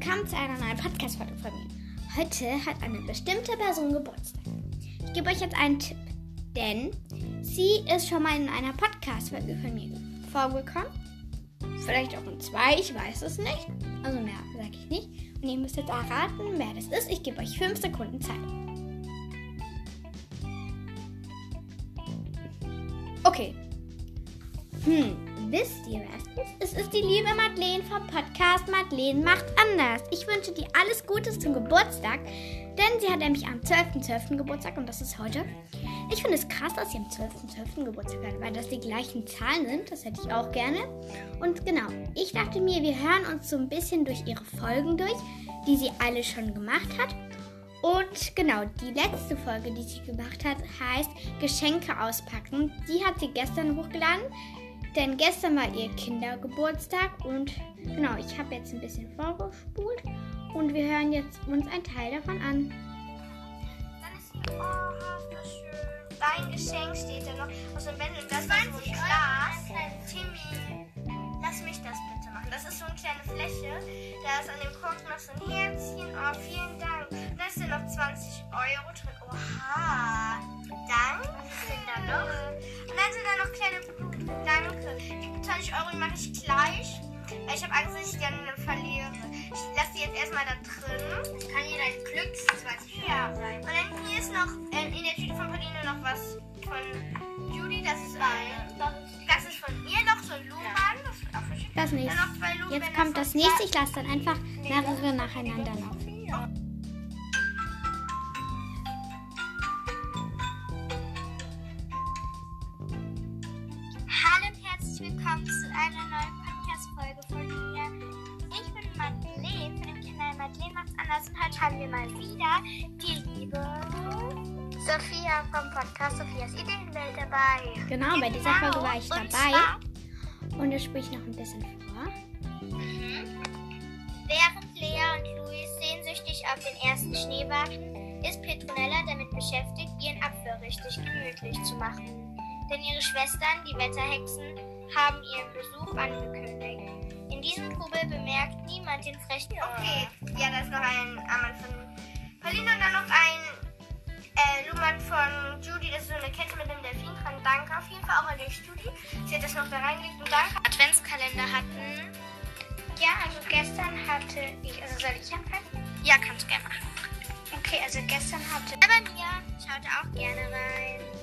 willkommen zu einer neuen Podcast-Folge von mir. Heute hat eine bestimmte Person Geburtstag. Ich gebe euch jetzt einen Tipp, denn sie ist schon mal in einer Podcast-Folge von mir vorgekommen. Vielleicht auch in zwei, ich weiß es nicht. Also mehr sage ich nicht. Und ihr müsst jetzt erraten, wer das ist. Ich gebe euch fünf Sekunden Zeit. Okay. Hm, wisst ihr, ist? Es ist die liebe Madeleine vom Podcast Madeleine macht anders. Ich wünsche dir alles Gute zum Geburtstag, denn sie hat nämlich am 12.12. .12. Geburtstag und das ist heute. Ich finde es krass, dass sie am 12.12. .12. Geburtstag hat, weil das die gleichen Zahlen sind. Das hätte ich auch gerne. Und genau, ich dachte mir, wir hören uns so ein bisschen durch ihre Folgen durch, die sie alle schon gemacht hat. Und genau, die letzte Folge, die sie gemacht hat, heißt Geschenke auspacken. Die hat sie gestern hochgeladen, denn gestern war ihr Kindergeburtstag und genau, ich habe jetzt ein bisschen vorgespult und wir hören jetzt uns einen Teil davon an. Dann ist hier, oh, das schön. Dein Geschenk steht da noch. Aus dem Bändel, das ist so ein Glas. Timmy, lass mich das bitte machen. Das ist so eine kleine Fläche. Da ist an dem Kork noch so ein Herzchen. Oh, vielen Dank. Euro mache ich gleich. Weil Ich habe Angst, dass ich die dann verliere. Ich lasse die jetzt erstmal da drin. Kann hier dein Glücks 20 Ja. Sein. Und dann hier ist noch äh, in der Tüte von Pauline noch was von Judy. Das ist ein. Das ist von ihr noch so ein. Das auch verschickt. Das nächste. Dann noch zwei Blumen. Jetzt kommt das nächste. Ich lasse dann einfach mehrere nacheinander laufen. Willkommen zu einer neuen Podcast-Folge von mir. Ich bin Madeleine von dem Kanal Madeleine macht's anders und heute haben wir mal wieder die liebe Sophia vom Podcast Sophias Ideenwelt dabei. Genau, bei dieser Folge war ich Und dabei. Und das spiele ich noch ein bisschen vor. mhm, während Lea und Luis sehnsüchtig auf den ersten Schnee warten, ist Petronella damit beschäftigt, ihren Apfel richtig gemütlich zu machen. Denn ihre Schwestern, die Wetterhexen, haben ihren Besuch angekündigt. In diesem Trubel bemerkt niemand den frechen Okay, ja, da ist noch ein Ammann von Pauline und dann noch ein äh, Luhmann von Judy. Das ist so eine Kette mit einem Delfin dran. Danke auf jeden Fall auch an die Judy. Sie hat das noch da reingelegt und danke. Adventskalender hatten. Ja, also gestern hatte ich, also soll ich anfangen? Ja, kannst du gerne machen. Okay, also gestern hatte er bei mir, schaut auch gerne rein.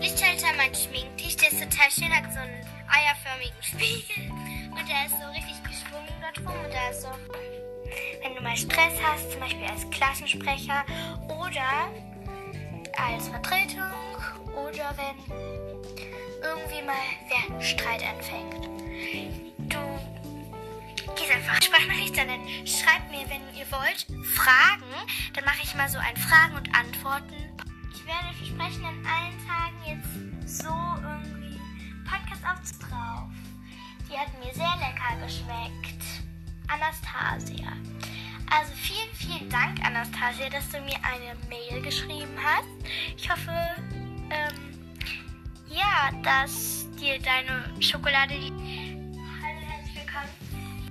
Lichtschalter mein Schminktisch, der ist total schön, hat so einen eierförmigen Spiegel. Und der ist so richtig geschwungen dort rum. Und da ist so, wenn du mal Stress hast, zum Beispiel als Klassensprecher oder als Vertretung oder wenn irgendwie mal wer Streit anfängt. Du gehst einfach Sprachnachricht, dann schreibt mir, wenn ihr wollt, Fragen. Dann mache ich mal so ein Fragen und Antworten. Ich werde versprechen, an allen Tagen jetzt so irgendwie Podcast aufzutrauf. Die hat mir sehr lecker geschmeckt. Anastasia. Also vielen, vielen Dank, Anastasia, dass du mir eine Mail geschrieben hast. Ich hoffe, ähm, ja, dass dir deine Schokolade. Hallo, herzlich willkommen.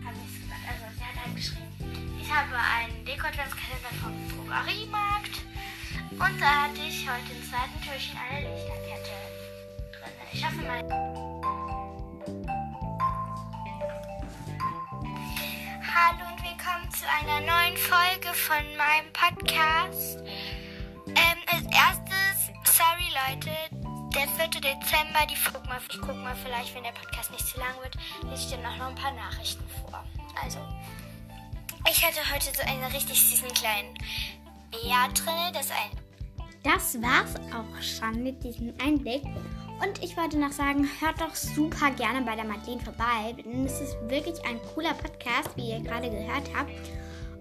Hab ich's gesagt. Also, sie hat halt geschrieben. Ich habe einen Deko-Adventskalender vom Drogeriemarkt. Und da hatte ich heute im zweiten Türchen eine Lichterkette drin. Ich hoffe mal. Hallo und willkommen zu einer neuen Folge von meinem Podcast. Ähm, als erstes, sorry Leute, der 4. Dezember, die guck mal, ich guck mal vielleicht, wenn der Podcast nicht zu lang wird, lese ich auch noch ein paar Nachrichten vor. Also, ich hatte heute so einen richtig süßen kleinen Bär drin, das ist ein Das war's auch schon mit diesem Einblick. Und ich wollte noch sagen, hört doch super gerne bei der Madeleine vorbei, denn es ist wirklich ein cooler Podcast, wie ihr gerade gehört habt.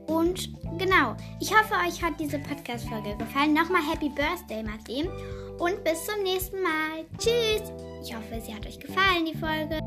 Und genau, ich hoffe, euch hat diese Podcast-Folge gefallen. Nochmal Happy Birthday, Madeleine. Und bis zum nächsten Mal. Tschüss. Ich hoffe, sie hat euch gefallen, die Folge.